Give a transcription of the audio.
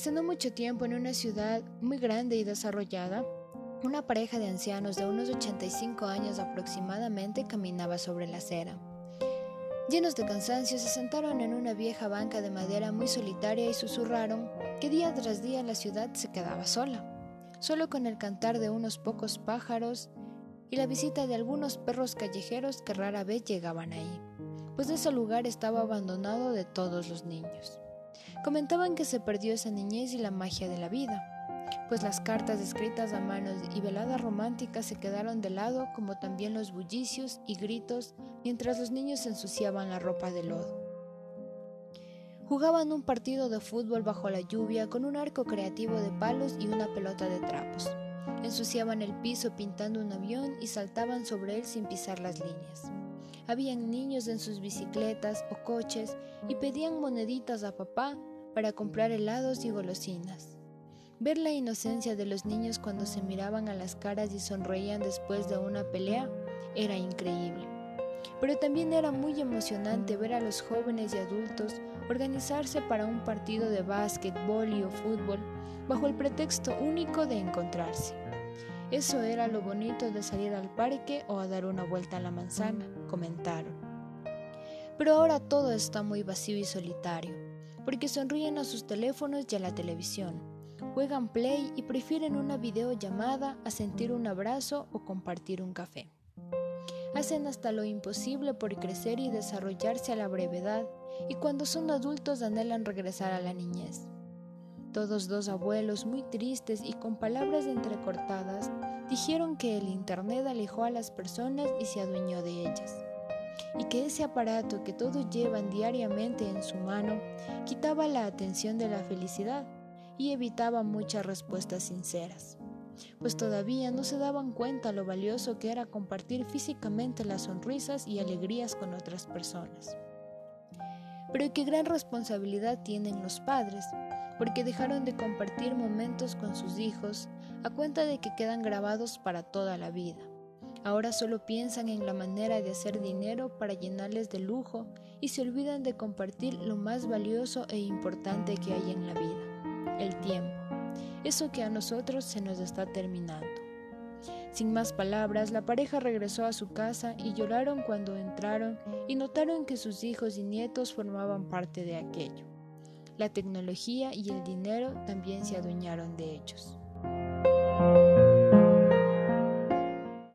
Hace mucho tiempo, en una ciudad muy grande y desarrollada, una pareja de ancianos de unos 85 años aproximadamente caminaba sobre la acera. Llenos de cansancio, se sentaron en una vieja banca de madera muy solitaria y susurraron que día tras día la ciudad se quedaba sola, solo con el cantar de unos pocos pájaros y la visita de algunos perros callejeros que rara vez llegaban ahí, pues ese lugar estaba abandonado de todos los niños. Comentaban que se perdió esa niñez y la magia de la vida, pues las cartas escritas a manos y veladas románticas se quedaron de lado, como también los bullicios y gritos mientras los niños ensuciaban la ropa de lodo. Jugaban un partido de fútbol bajo la lluvia con un arco creativo de palos y una pelota de trapos. Ensuciaban el piso pintando un avión y saltaban sobre él sin pisar las líneas. Habían niños en sus bicicletas o coches y pedían moneditas a papá para comprar helados y golosinas. Ver la inocencia de los niños cuando se miraban a las caras y sonreían después de una pelea era increíble. Pero también era muy emocionante ver a los jóvenes y adultos organizarse para un partido de básquetbol y o fútbol bajo el pretexto único de encontrarse. Eso era lo bonito de salir al parque o a dar una vuelta a la manzana, comentaron. Pero ahora todo está muy vacío y solitario, porque sonríen a sus teléfonos y a la televisión juegan play y prefieren una videollamada a sentir un abrazo o compartir un café. Hacen hasta lo imposible por crecer y desarrollarse a la brevedad y cuando son adultos anhelan regresar a la niñez. Todos dos abuelos muy tristes y con palabras entrecortadas dijeron que el Internet alejó a las personas y se adueñó de ellas, y que ese aparato que todos llevan diariamente en su mano quitaba la atención de la felicidad y evitaba muchas respuestas sinceras, pues todavía no se daban cuenta lo valioso que era compartir físicamente las sonrisas y alegrías con otras personas. Pero qué gran responsabilidad tienen los padres, porque dejaron de compartir momentos con sus hijos a cuenta de que quedan grabados para toda la vida. Ahora solo piensan en la manera de hacer dinero para llenarles de lujo y se olvidan de compartir lo más valioso e importante que hay en la vida el tiempo, eso que a nosotros se nos está terminando. Sin más palabras, la pareja regresó a su casa y lloraron cuando entraron y notaron que sus hijos y nietos formaban parte de aquello. La tecnología y el dinero también se adueñaron de ellos.